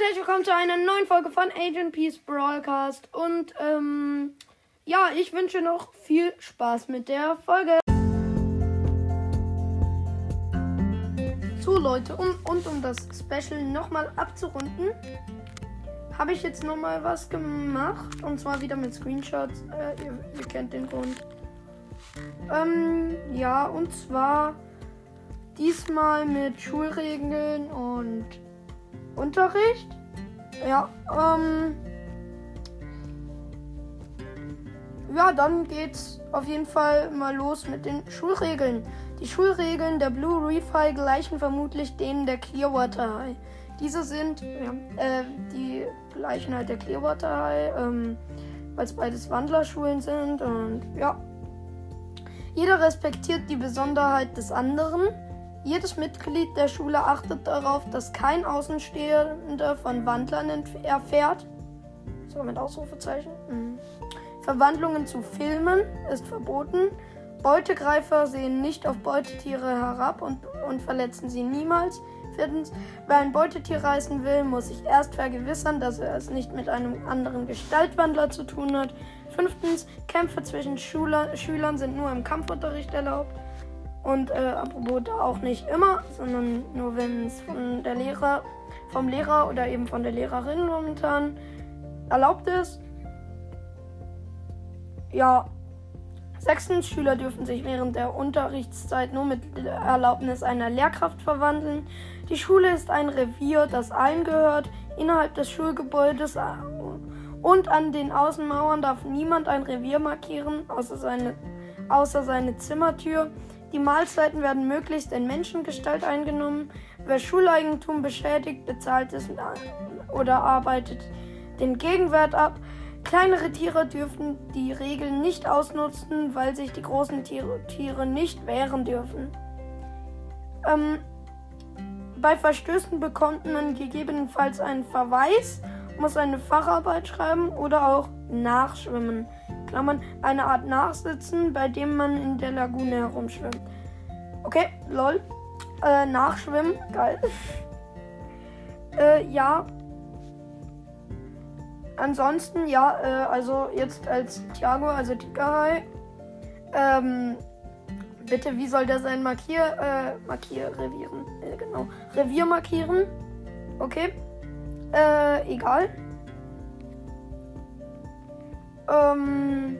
Und herzlich willkommen zu einer neuen Folge von Agent Peace Broadcast. Und ähm, ja, ich wünsche noch viel Spaß mit der Folge. So Leute, um, und um das Special nochmal abzurunden, habe ich jetzt nochmal was gemacht. Und zwar wieder mit Screenshots. Äh, ihr, ihr kennt den Grund. Ähm, ja, und zwar diesmal mit Schulregeln und Unterricht. Ja, ähm. Ja, dann geht's auf jeden Fall mal los mit den Schulregeln. Die Schulregeln der Blue Reef High gleichen vermutlich denen der Clearwater High. Diese sind, ja, äh, die gleichen halt der Clearwater High, ähm, weil es beides Wandlerschulen sind und ja. Jeder respektiert die Besonderheit des anderen. Jedes Mitglied der Schule achtet darauf, dass kein Außenstehender von Wandlern erfährt. So mit Ausrufezeichen. Mhm. Verwandlungen zu Filmen ist verboten. Beutegreifer sehen nicht auf Beutetiere herab und, und verletzen sie niemals. Viertens, wer ein Beutetier reißen will, muss sich erst vergewissern, dass er es nicht mit einem anderen Gestaltwandler zu tun hat. Fünftens, Kämpfe zwischen Schüler, Schülern sind nur im Kampfunterricht erlaubt. Und äh, apropos da auch nicht immer, sondern nur wenn es von der Lehrer, vom Lehrer oder eben von der Lehrerin momentan erlaubt ist. Ja. Sechstens, Schüler dürfen sich während der Unterrichtszeit nur mit Erlaubnis einer Lehrkraft verwandeln. Die Schule ist ein Revier, das allen gehört. Innerhalb des Schulgebäudes äh, und an den Außenmauern darf niemand ein Revier markieren, außer seine, außer seine Zimmertür. Die Mahlzeiten werden möglichst in Menschengestalt eingenommen. Wer Schuleigentum beschädigt, bezahlt es oder arbeitet den Gegenwert ab. Kleinere Tiere dürfen die Regeln nicht ausnutzen, weil sich die großen Tiere, Tiere nicht wehren dürfen. Ähm, bei Verstößen bekommt man gegebenenfalls einen Verweis, muss eine Facharbeit schreiben oder auch nachschwimmen. Klammern, eine Art Nachsitzen, bei dem man in der Lagune herumschwimmt. Okay, lol. Äh, nachschwimmen, geil. äh, ja. Ansonsten, ja, äh, also jetzt als Thiago, also Tigerhai. Ähm, bitte, wie soll der sein? Markier, äh, Markier, Revieren. Äh, genau. Revier markieren. Okay. Äh, egal. Ähm.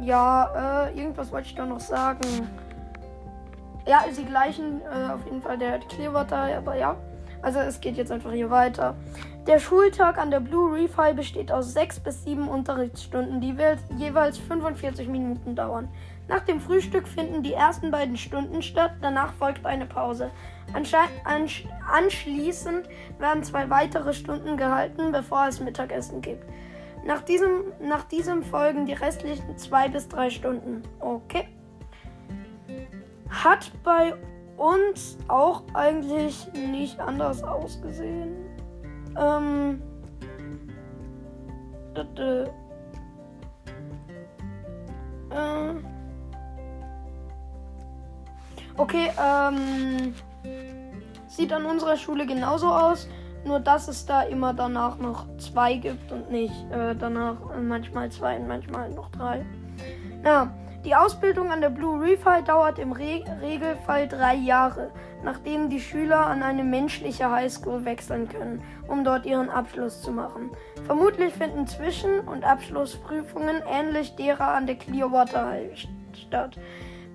Ja, äh, irgendwas wollte ich da noch sagen. Ja, sie gleichen äh, auf jeden Fall der Clearwater, aber ja. Also es geht jetzt einfach hier weiter. Der Schultag an der Blue Reef High besteht aus sechs bis sieben Unterrichtsstunden, die jeweils 45 Minuten dauern. Nach dem Frühstück finden die ersten beiden Stunden statt, danach folgt eine Pause. Ansch anschließend werden zwei weitere Stunden gehalten, bevor es Mittagessen gibt. Nach diesem, nach diesem folgen die restlichen zwei bis drei Stunden. Okay. Hat bei uns auch eigentlich nicht anders ausgesehen. Ähm. Äh, äh, okay, ähm. Sieht an unserer Schule genauso aus. Nur dass es da immer danach noch zwei gibt und nicht äh, danach manchmal zwei und manchmal noch drei. Ja, die Ausbildung an der Blue Reef High dauert im Re Regelfall drei Jahre, nachdem die Schüler an eine menschliche Highschool wechseln können, um dort ihren Abschluss zu machen. Vermutlich finden Zwischen- und Abschlussprüfungen ähnlich derer an der Clearwater High statt.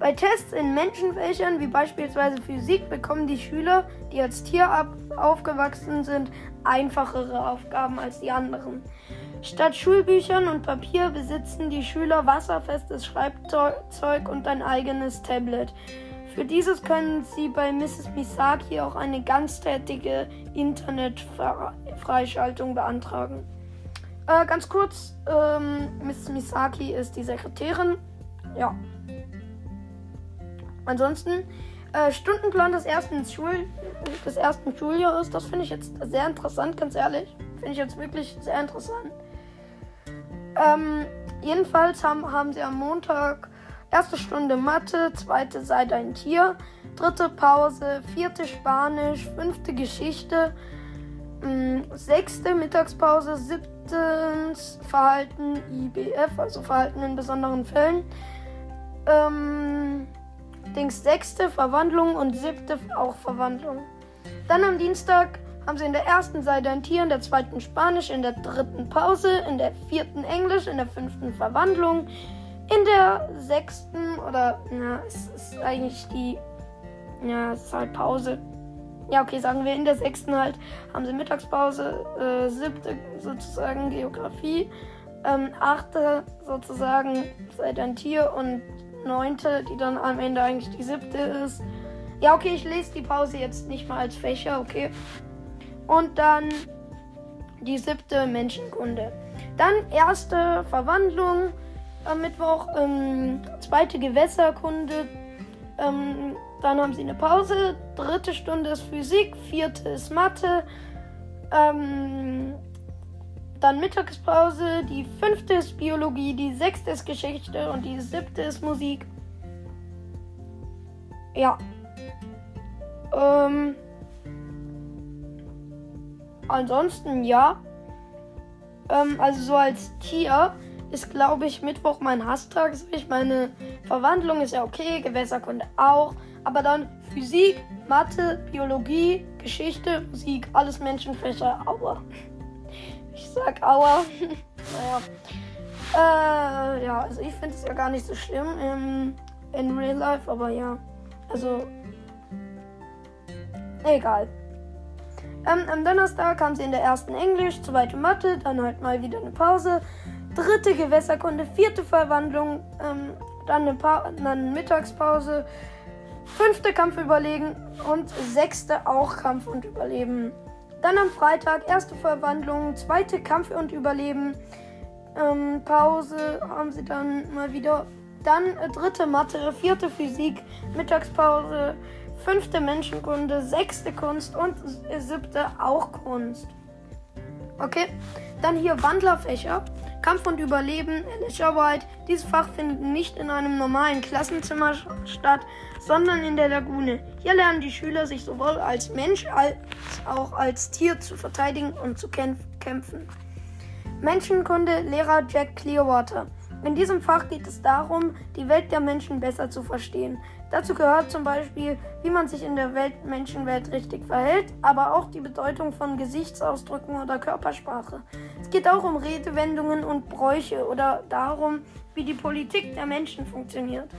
Bei Tests in Menschenfächern wie beispielsweise Physik bekommen die Schüler, die als Tier aufgewachsen sind, einfachere Aufgaben als die anderen. Statt Schulbüchern und Papier besitzen die Schüler wasserfestes Schreibzeug und ein eigenes Tablet. Für dieses können sie bei Mrs. Misaki auch eine ganztätige Internetfreischaltung beantragen. Äh, ganz kurz, ähm, Mrs. Misaki ist die Sekretärin. Ja. Ansonsten, äh, Stundenplan des ersten, Schul des ersten Schuljahres, das finde ich jetzt sehr interessant, ganz ehrlich. Finde ich jetzt wirklich sehr interessant. Ähm, jedenfalls haben, haben sie am Montag erste Stunde Mathe, zweite Seite ein Tier, dritte Pause, vierte Spanisch, fünfte Geschichte, mh, sechste Mittagspause, siebtens Verhalten IBF, also Verhalten in besonderen Fällen. Ähm, Dings sechste Verwandlung und siebte auch Verwandlung. Dann am Dienstag haben sie in der ersten Seite ein Tier, in der zweiten Spanisch, in der dritten Pause, in der vierten Englisch, in der fünften Verwandlung, in der sechsten oder na, es ist eigentlich die ja, es ist halt Pause. Ja, okay, sagen wir in der sechsten halt haben sie Mittagspause, äh, siebte sozusagen Geografie, ähm, achte sozusagen seid ein Tier und neunte, die dann am Ende eigentlich die siebte ist. Ja, okay, ich lese die Pause jetzt nicht mal als Fächer, okay. Und dann die siebte Menschenkunde. Dann erste Verwandlung am Mittwoch, ähm, zweite Gewässerkunde, ähm, dann haben sie eine Pause, dritte Stunde ist Physik, vierte ist Mathe, ähm, dann Mittagspause, die fünfte ist Biologie, die sechste ist Geschichte und die siebte ist Musik. Ja. Ähm. Ansonsten ja. Ähm, also so als Tier ist, glaube ich, Mittwoch mein Hasstag. Ich meine, Verwandlung ist ja okay, Gewässerkunde auch. Aber dann Physik, Mathe, Biologie, Geschichte, Musik, alles Menschenfächer, aua. Ich sag aua. naja. Äh, ja, also ich finde es ja gar nicht so schlimm im, in Real Life, aber ja. Also. Egal. Ähm, am Donnerstag kam sie in der ersten Englisch, zweite Mathe, dann halt mal wieder eine Pause. Dritte Gewässerkunde, vierte Verwandlung, ähm, dann eine, dann Mittagspause, fünfte Kampf überlegen und sechste auch Kampf und Überleben. Dann am Freitag erste Verwandlung, zweite Kampf und Überleben. Ähm, Pause haben sie dann mal wieder. Dann äh, dritte Mathe, vierte Physik, Mittagspause, fünfte Menschenkunde, sechste Kunst und siebte auch Kunst. Okay, dann hier Wandlerfächer. Kampf und Überleben, Alicia White. Dieses Fach findet nicht in einem normalen Klassenzimmer statt, sondern in der Lagune. Hier lernen die Schüler sich sowohl als Mensch als auch als Tier zu verteidigen und zu kämpfen. Menschenkunde Lehrer Jack Clearwater. In diesem Fach geht es darum, die Welt der Menschen besser zu verstehen. Dazu gehört zum Beispiel, wie man sich in der Welt Menschenwelt richtig verhält, aber auch die Bedeutung von Gesichtsausdrücken oder Körpersprache. Es geht auch um Redewendungen und Bräuche oder darum, wie die Politik der Menschen funktioniert.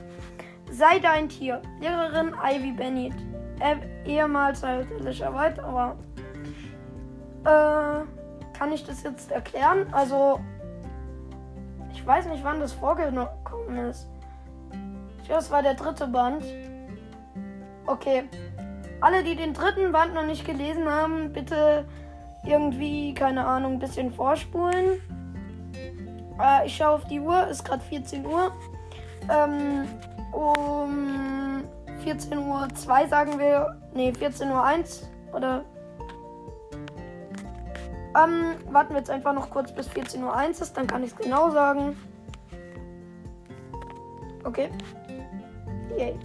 Sei dein Tier. Lehrerin Ivy Bennett. Äh, ehemals halt White, aber äh, kann ich das jetzt erklären? Also, ich weiß nicht, wann das vorgekommen ist. Ich glaube, es war der dritte Band. Okay. Alle, die den dritten Band noch nicht gelesen haben, bitte irgendwie, keine Ahnung, ein bisschen vorspulen. Äh, ich schaue auf die Uhr, ist gerade 14 Uhr. Ähm, um 14 Uhr 2 sagen wir. Ne, 14 Uhr 1 oder. Ähm, warten wir jetzt einfach noch kurz bis 14 Uhr 1 ist, dann kann ich es genau sagen. Okay. Yay.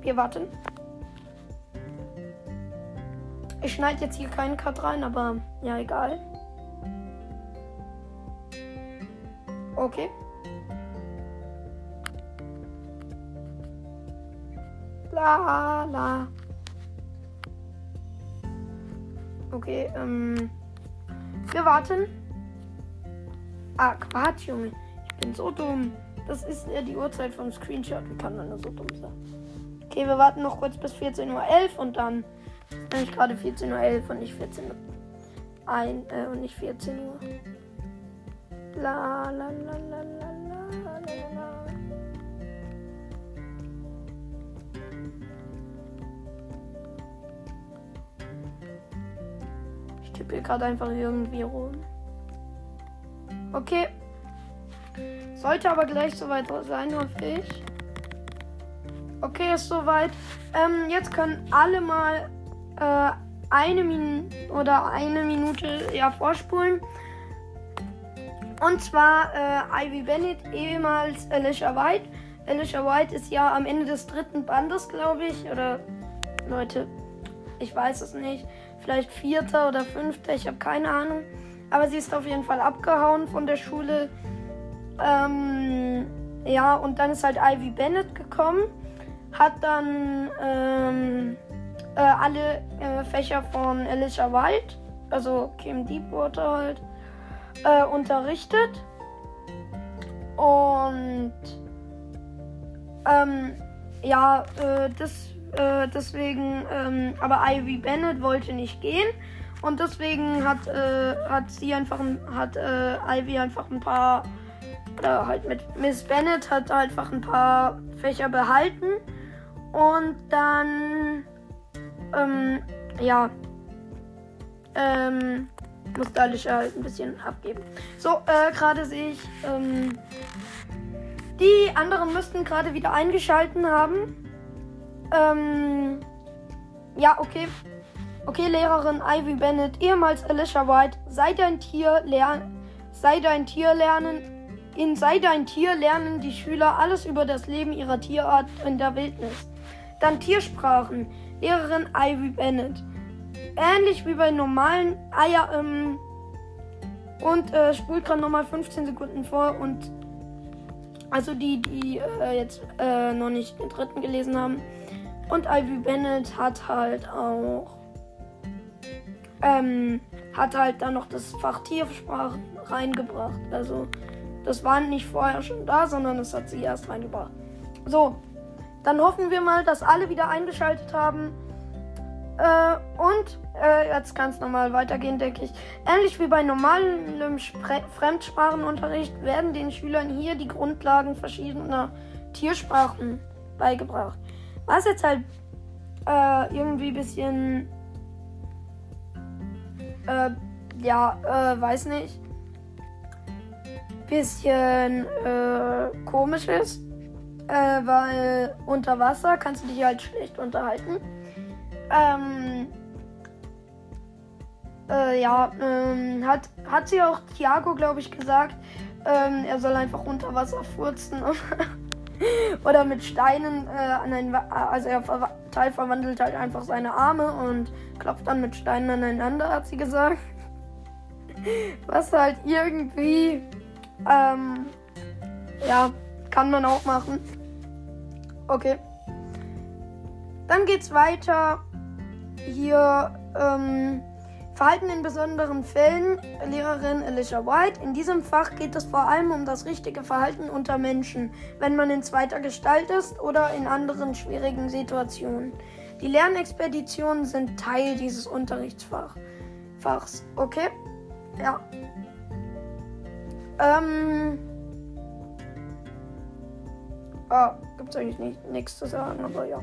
Wir warten. Ich schneide jetzt hier keinen Cut rein, aber ja, egal. Okay. La la. Okay, ähm. Wir warten. Ah, Quatsch, Junge. Ich bin so dumm. Das ist ja die Uhrzeit vom Screenshot. Wie kann man nur so dumm sein? Okay, wir warten noch kurz bis 14.11 Uhr und dann ist nämlich gerade 14.11 Uhr und nicht 14 Uhr. Ein, äh, und nicht 14 Uhr. La la la la la la la la. Ich tippe gerade einfach irgendwie rum. Okay. Sollte aber gleich soweit sein, hoffe ich. Okay, ist soweit. Ähm, jetzt können alle mal äh, eine Minute oder eine Minute ja vorspulen. Und zwar äh, Ivy Bennett, ehemals Alicia White. Alicia White ist ja am Ende des dritten Bandes, glaube ich. Oder Leute, ich weiß es nicht. Vielleicht vierter oder fünfter, ich habe keine Ahnung. Aber sie ist auf jeden Fall abgehauen von der Schule. Ähm, ja, und dann ist halt Ivy Bennett gekommen. Hat dann ähm, äh, alle äh, Fächer von Alicia White, also Kim Deepwater halt, äh, unterrichtet. Und ähm, ja, äh, das, äh, deswegen, ähm, aber Ivy Bennett wollte nicht gehen. Und deswegen hat, äh, hat sie einfach, hat Ivy einfach ein paar, oder halt mit Miss Bennett hat einfach ein paar Fächer behalten. Und dann, ähm, ja, ähm, musste Alicia halt ein bisschen abgeben. So, äh, gerade sehe ich, ähm, die anderen müssten gerade wieder eingeschalten haben. Ähm, ja, okay. Okay, Lehrerin Ivy Bennett, ehemals Alicia White, sei dein Tier lernen, sei dein Tier lernen. In Sei dein Tier lernen die Schüler alles über das Leben ihrer Tierart in der Wildnis. Dann Tiersprachen. Lehrerin Ivy Bennett. Ähnlich wie bei normalen Eier. Ähm, und äh, spult gerade nochmal 15 Sekunden vor und also die, die äh, jetzt äh, noch nicht den dritten gelesen haben. Und Ivy Bennett hat halt auch ähm, hat halt dann noch das Fach Tiersprache reingebracht. Also das war nicht vorher schon da, sondern das hat sie erst reingebracht. So, dann hoffen wir mal, dass alle wieder eingeschaltet haben. Äh, und äh, jetzt kann es nochmal weitergehen, denke ich. Ähnlich wie bei normalem Fremdsprachenunterricht werden den Schülern hier die Grundlagen verschiedener Tiersprachen beigebracht. Was jetzt halt äh, irgendwie ein bisschen, äh, ja, äh, weiß nicht, bisschen äh, komisch ist, äh, weil unter Wasser kannst du dich halt schlecht unterhalten. Ähm, äh, ja, ähm, hat, hat sie auch Thiago, glaube ich, gesagt, ähm, er soll einfach unter Wasser furzen oder mit Steinen äh, an ein, also er Teil verwandelt halt einfach seine Arme und klopft dann mit Steinen aneinander, hat sie gesagt. Was halt irgendwie, ähm, ja, kann man auch machen. Okay. Dann geht's weiter. Hier, ähm, Verhalten in besonderen Fällen, Lehrerin Alicia White. In diesem Fach geht es vor allem um das richtige Verhalten unter Menschen, wenn man in zweiter Gestalt ist oder in anderen schwierigen Situationen. Die Lernexpeditionen sind Teil dieses Unterrichtsfachs. Okay? Ja. Ähm. Ah, gibt's eigentlich nichts zu sagen, aber ja.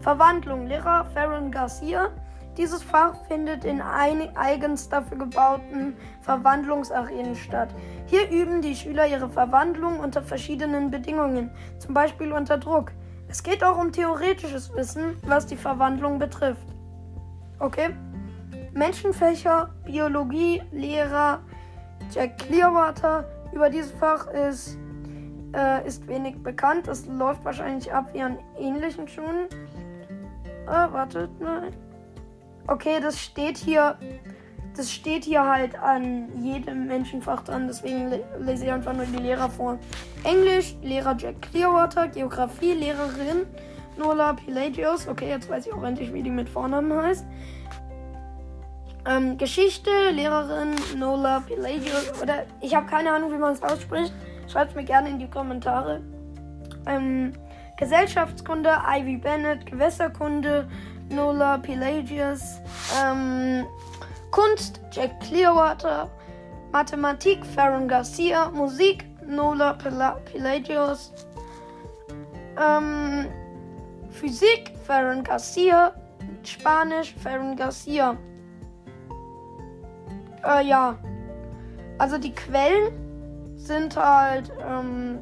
Verwandlung. Lehrer Farron Garcia dieses Fach findet in eigens dafür gebauten Verwandlungsarenen statt. Hier üben die Schüler ihre Verwandlung unter verschiedenen Bedingungen, zum Beispiel unter Druck. Es geht auch um theoretisches Wissen, was die Verwandlung betrifft. Okay? Menschenfächer, Biologie, Lehrer, Jack Clearwater. Über dieses Fach ist, äh, ist wenig bekannt. Es läuft wahrscheinlich ab wie an ähnlichen Schulen. Äh, wartet, nein. Okay, das steht hier. Das steht hier halt an jedem Menschenfach dran, deswegen lese ich einfach nur die Lehrer vor. Englisch, Lehrer Jack Clearwater, Geografie, Lehrerin Nola Pelagios. Okay, jetzt weiß ich auch endlich, wie die mit Vornamen heißt. Ähm, Geschichte, Lehrerin Nola Pelagios. Oder ich habe keine Ahnung, wie man es ausspricht. Schreibt mir gerne in die Kommentare. Ähm, Gesellschaftskunde, Ivy Bennett, Gewässerkunde, Nola Pelagius, ähm, Kunst Jack Clearwater, Mathematik Farron Garcia, Musik Nola Pelagius, ähm, Physik Farron Garcia, Spanisch Farron Garcia. Äh, ja. Also die Quellen sind halt ähm,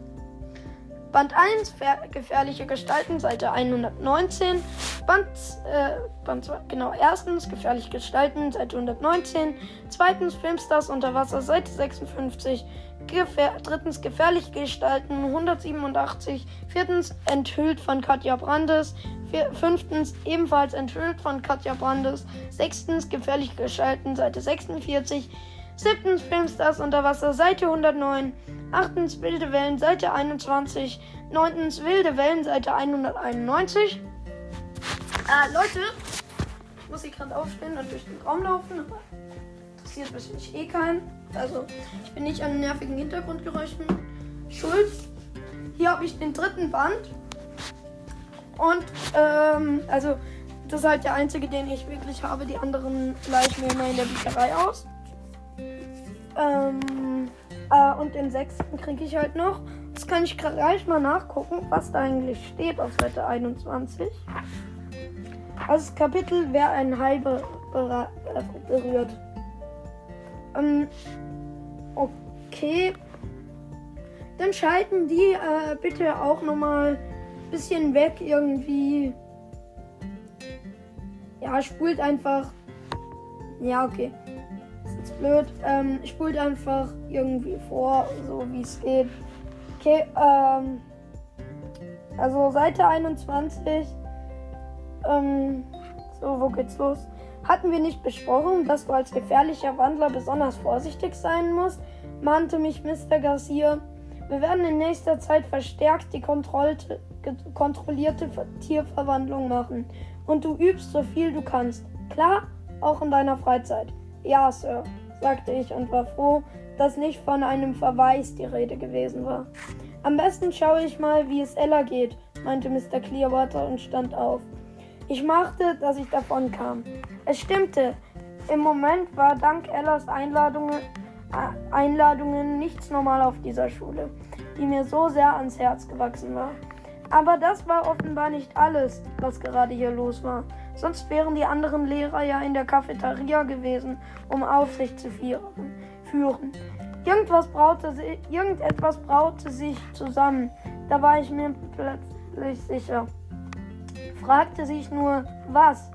Band 1, gefährliche Gestalten, Seite 119. Band, äh, Band 2, genau, erstens, gefährliche Gestalten, Seite 119. Zweitens, Filmstars unter Wasser, Seite 56. Gefähr drittens gefährlich gestalten 187. Viertens enthüllt von Katja Brandes. Vier fünftens ebenfalls enthüllt von Katja Brandes. Sechstens gefährlich gestalten Seite 46. Siebtens Filmstars unter Wasser Seite 109. Achtens wilde Wellen Seite 21. Neuntens wilde Wellen Seite 191. Äh, Leute, ich muss hier gerade aufstehen und durch den Raum laufen, aber interessiert wahrscheinlich eh keinen. Also, ich bin nicht an nervigen Hintergrundgeräuschen schuld. Hier habe ich den dritten Band. Und, ähm, also, das ist halt der einzige, den ich wirklich habe. Die anderen leihe ich mir immer in der Bücherei aus. Ähm, äh, und den sechsten kriege ich halt noch. Jetzt kann ich gleich mal nachgucken, was da eigentlich steht auf Seite 21. Also das Kapitel, wer ein Hai be berührt. Ähm, okay. Dann schalten die äh, bitte auch nochmal bisschen weg irgendwie. Ja, spult einfach. Ja, okay. Ist blöd. Ähm, spult einfach irgendwie vor, so wie es geht. Okay, ähm. Also Seite 21. Ähm, so, wo geht's los? Hatten wir nicht besprochen, dass du als gefährlicher Wandler besonders vorsichtig sein musst? mahnte mich Mr. Garcia. Wir werden in nächster Zeit verstärkt die kontrollierte Tierverwandlung machen. Und du übst so viel du kannst. Klar? Auch in deiner Freizeit. Ja, Sir, sagte ich und war froh, dass nicht von einem Verweis die Rede gewesen war. Am besten schaue ich mal, wie es Ella geht, meinte Mr. Clearwater und stand auf. Ich machte, dass ich davon kam. Es stimmte. Im Moment war dank Ellas Einladungen, äh, Einladungen nichts normal auf dieser Schule, die mir so sehr ans Herz gewachsen war. Aber das war offenbar nicht alles, was gerade hier los war. Sonst wären die anderen Lehrer ja in der Cafeteria gewesen, um Aufsicht zu führen. Irgendwas braute, irgendetwas braute sich zusammen. Da war ich mir plötzlich sicher fragte sich nur, was?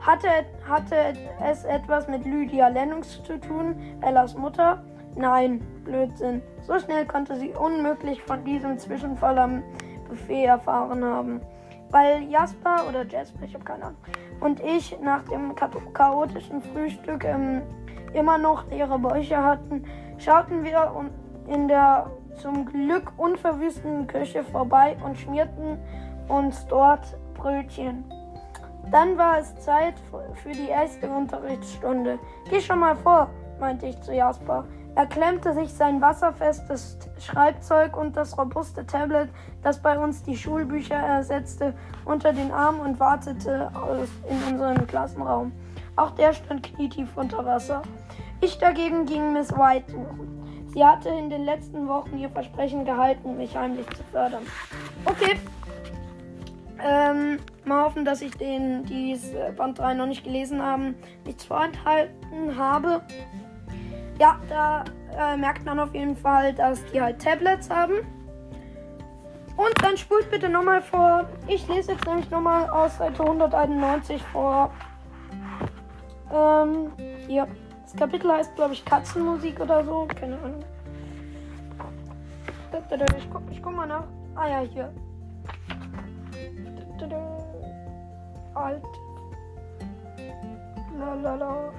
Hatte, hatte es etwas mit Lydia Lennox zu tun, Ellas Mutter? Nein, Blödsinn. So schnell konnte sie unmöglich von diesem Zwischenfall am Buffet erfahren haben. Weil Jasper oder Jasper, ich habe keine Ahnung, und ich nach dem chaotischen Frühstück ähm, immer noch leere Bäuche hatten, schauten wir in der zum Glück unverwüsteten Küche vorbei und schmierten uns dort Brötchen. Dann war es Zeit für die erste Unterrichtsstunde. Geh schon mal vor, meinte ich zu Jasper. Er klemmte sich sein wasserfestes Schreibzeug und das robuste Tablet, das bei uns die Schulbücher ersetzte, unter den Arm und wartete in unseren Klassenraum. Auch der stand knietief unter Wasser. Ich dagegen ging Miss White suchen. Sie hatte in den letzten Wochen ihr Versprechen gehalten, mich heimlich zu fördern. Okay, ähm, mal hoffen, dass ich den, die Band 3 noch nicht gelesen haben, nichts vorenthalten habe. Ja, da äh, merkt man auf jeden Fall, dass die halt Tablets haben. Und dann spult bitte nochmal vor. Ich lese jetzt nämlich nochmal aus Seite 191 vor. Ähm, hier. Das Kapitel heißt, glaube ich, Katzenmusik oder so. Keine Ahnung. Ich guck, ich guck mal nach. Ah ja, hier. Alt. Lalala.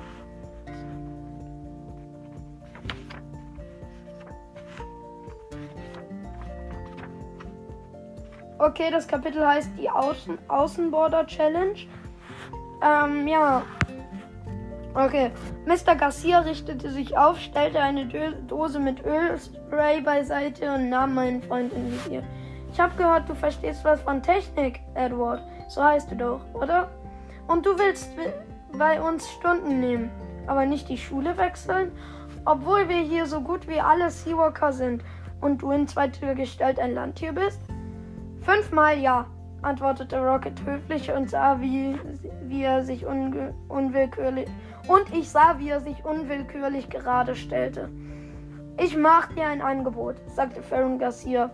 Okay, das Kapitel heißt die Außen Außenborder Challenge. Ähm, ja. Okay. Mr. Garcia richtete sich auf, stellte eine Dose mit Ölspray beiseite und nahm meinen Freund in Visier. Ich habe gehört, du verstehst was von Technik, Edward. So heißt du doch, oder? Und du willst bei uns Stunden nehmen, aber nicht die Schule wechseln? Obwohl wir hier so gut wie alle Seawalker sind und du in zweiter Gestalt ein Landtier bist? Fünfmal ja, antwortete Rocket höflich und sah, wie, wie er sich unwillkürlich und ich sah, wie er sich unwillkürlich gerade stellte. Ich mach dir ein Angebot, sagte Farron Garcia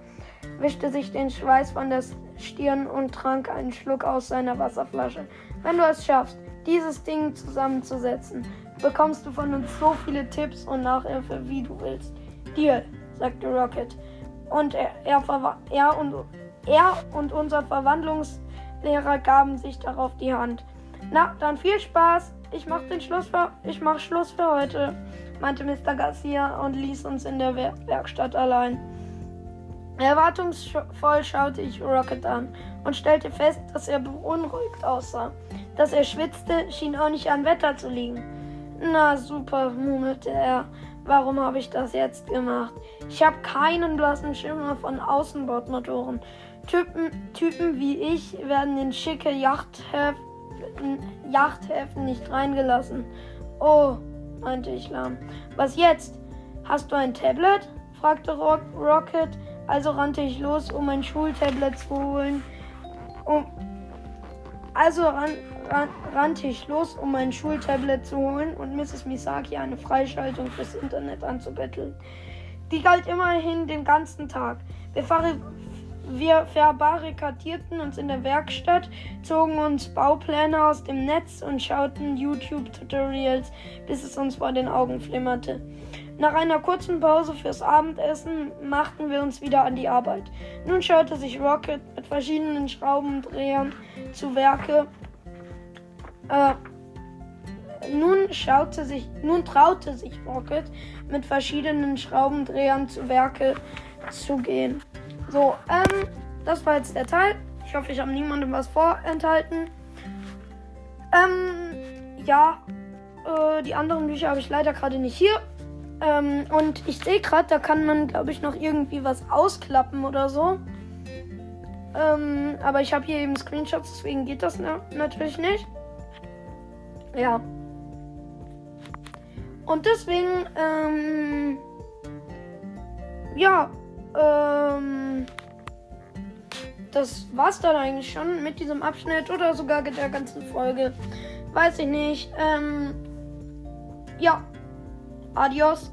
wischte sich den Schweiß von der Stirn und trank einen Schluck aus seiner Wasserflasche. Wenn du es schaffst, dieses Ding zusammenzusetzen, bekommst du von uns so viele Tipps und Nachhilfe, wie du willst. Deal. sagte Rocket. Und er, er, er, und, er und unser Verwandlungslehrer gaben sich darauf die Hand. Na, dann viel Spaß. Ich mach den Schluss für, ich mach Schluss für heute, meinte Mr. Garcia und ließ uns in der Werkstatt allein. Erwartungsvoll schaute ich Rocket an und stellte fest, dass er beunruhigt aussah. Dass er schwitzte, schien auch nicht am Wetter zu liegen. Na super, murmelte er. Warum habe ich das jetzt gemacht? Ich habe keinen blassen Schimmer von Außenbordmotoren. Typen, Typen wie ich werden in schicke Yachthäfen, Yachthäfen nicht reingelassen. Oh, meinte ich lahm. Was jetzt? Hast du ein Tablet? fragte Rocket also rannte ich los, um mein Schultablet zu holen. Um, also ran, ran, rannte ich los, um mein Schultablet zu holen und Mrs. Misaki eine Freischaltung fürs Internet anzubetteln. Die galt immerhin den ganzen Tag. Wir, wir verbarrikadierten uns in der Werkstatt, zogen uns Baupläne aus dem Netz und schauten YouTube-Tutorials, bis es uns vor den Augen flimmerte. Nach einer kurzen Pause fürs Abendessen machten wir uns wieder an die Arbeit. Nun schaute sich Rocket mit verschiedenen Schraubendrehern zu Werke. Äh, nun schaute sich, nun traute sich Rocket mit verschiedenen Schraubendrehern zu Werke zu gehen. So, ähm, das war jetzt der Teil. Ich hoffe, ich habe niemandem was vorenthalten. Ähm, ja, äh, die anderen Bücher habe ich leider gerade nicht hier. Ähm, und ich sehe gerade, da kann man, glaube ich, noch irgendwie was ausklappen oder so. Ähm, aber ich habe hier eben Screenshots, deswegen geht das na natürlich nicht. Ja. Und deswegen, ähm, ja, ähm, das war's dann eigentlich schon mit diesem Abschnitt oder sogar der ganzen Folge. Weiß ich nicht. Ähm, ja. Adios.